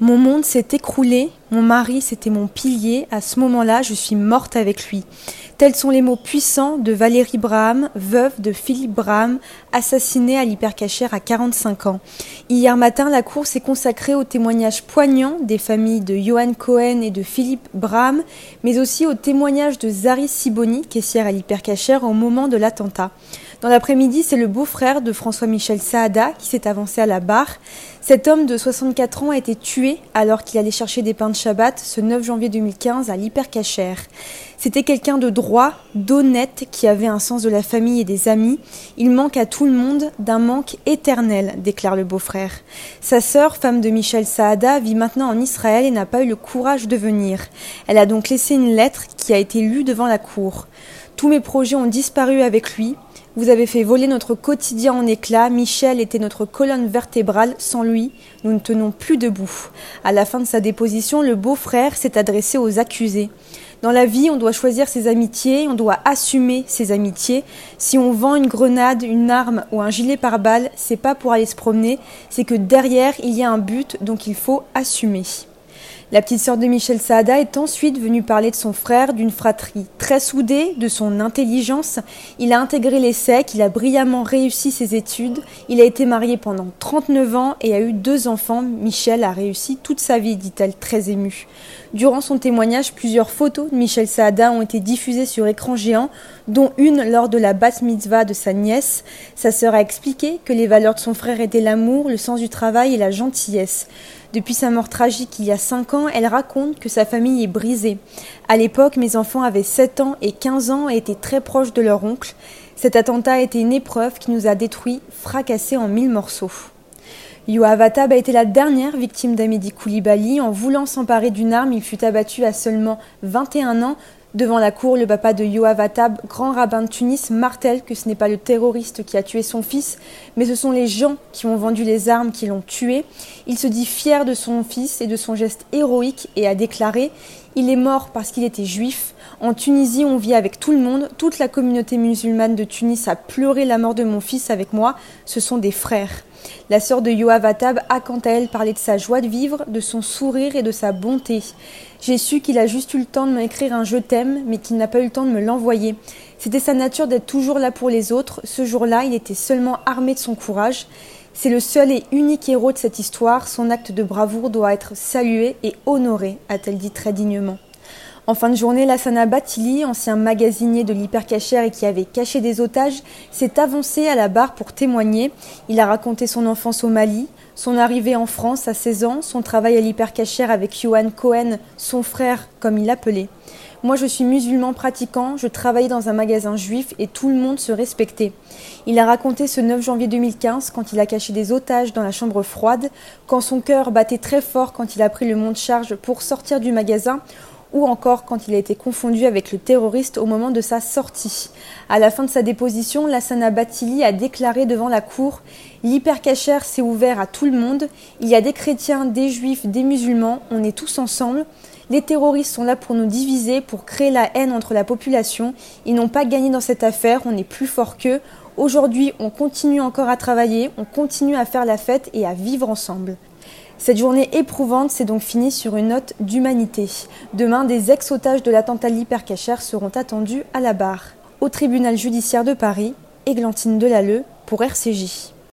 Mon monde s'est écroulé, mon mari c'était mon pilier, à ce moment-là je suis morte avec lui. Tels sont les mots puissants de Valérie Braham, veuve de Philippe Braham, assassinée à l'hypercachère à 45 ans. Hier matin, la cour s'est consacrée aux témoignages poignants des familles de Johan Cohen et de Philippe Braham, mais aussi aux témoignages de Zari Siboni, caissière à l'hypercachère au moment de l'attentat. Dans l'après-midi, c'est le beau-frère de François-Michel Saada qui s'est avancé à la barre. Cet homme de 64 ans a été tué alors qu'il allait chercher des pains de Shabbat ce 9 janvier 2015 à l'hypercachère. C'était quelqu'un de droit, d'honnête, qui avait un sens de la famille et des amis. Il manque à tout le monde d'un manque éternel, déclare le beau-frère. Sa sœur, femme de Michel Saada, vit maintenant en Israël et n'a pas eu le courage de venir. Elle a donc laissé une lettre qui a été lue devant la cour. Tous mes projets ont disparu avec lui. Vous avez fait voler notre quotidien en éclats. Michel était notre colonne vertébrale. Sans lui, nous ne tenons plus debout. À la fin de sa déposition, le beau-frère s'est adressé aux accusés. Dans la vie, on doit choisir ses amitiés, on doit assumer ses amitiés. Si on vend une grenade, une arme ou un gilet pare-balles, c'est pas pour aller se promener, c'est que derrière, il y a un but, donc il faut assumer. La petite sœur de Michel Saada est ensuite venue parler de son frère, d'une fratrie très soudée, de son intelligence. Il a intégré l'ESSEC, il a brillamment réussi ses études, il a été marié pendant 39 ans et a eu deux enfants. Michel a réussi toute sa vie, dit-elle très émue. Durant son témoignage, plusieurs photos de Michel Saada ont été diffusées sur écran géant, dont une lors de la bat mitzvah de sa nièce. Sa sœur a expliqué que les valeurs de son frère étaient l'amour, le sens du travail et la gentillesse. Depuis sa mort tragique il y a 5 ans, elle raconte que sa famille est brisée. À l'époque, mes enfants avaient 7 ans et 15 ans et étaient très proches de leur oncle. Cet attentat a été une épreuve qui nous a détruits, fracassés en mille morceaux. Yoav Attab a été la dernière victime d'Amédi Koulibaly. En voulant s'emparer d'une arme, il fut abattu à seulement 21 ans Devant la cour, le papa de Yoav Attab, grand rabbin de Tunis, martèle que ce n'est pas le terroriste qui a tué son fils, mais ce sont les gens qui ont vendu les armes qui l'ont tué. Il se dit fier de son fils et de son geste héroïque et a déclaré Il est mort parce qu'il était juif. En Tunisie, on vit avec tout le monde. Toute la communauté musulmane de Tunis a pleuré la mort de mon fils avec moi. Ce sont des frères. La sœur de Yoav Attab a quant à elle parlé de sa joie de vivre, de son sourire et de sa bonté. J'ai su qu'il a juste eu le temps de m'écrire un je t'aime, mais qu'il n'a pas eu le temps de me l'envoyer. C'était sa nature d'être toujours là pour les autres. Ce jour-là, il était seulement armé de son courage. C'est le seul et unique héros de cette histoire. Son acte de bravoure doit être salué et honoré, a-t-elle dit très dignement. En fin de journée, Lassana Batili, ancien magasinier de l'hypercachère et qui avait caché des otages, s'est avancé à la barre pour témoigner. Il a raconté son enfance au Mali, son arrivée en France à 16 ans, son travail à l'hypercachère avec Johan Cohen, son frère comme il l'appelait. Moi, je suis musulman pratiquant, je travaillais dans un magasin juif et tout le monde se respectait. Il a raconté ce 9 janvier 2015 quand il a caché des otages dans la chambre froide, quand son cœur battait très fort quand il a pris le monte-charge pour sortir du magasin ou encore quand il a été confondu avec le terroriste au moment de sa sortie. À la fin de sa déposition, Lassana Batili a déclaré devant la cour L'hypercachère s'est ouvert à tout le monde. Il y a des chrétiens, des juifs, des musulmans. On est tous ensemble. Les terroristes sont là pour nous diviser, pour créer la haine entre la population. Ils n'ont pas gagné dans cette affaire. On est plus fort qu'eux. Aujourd'hui, on continue encore à travailler, on continue à faire la fête et à vivre ensemble. Cette journée éprouvante s'est donc finie sur une note d'humanité. Demain, des ex-otages de l'attentat l'hypercachère seront attendus à la barre. Au tribunal judiciaire de Paris, Églantine Delalleux pour RCJ.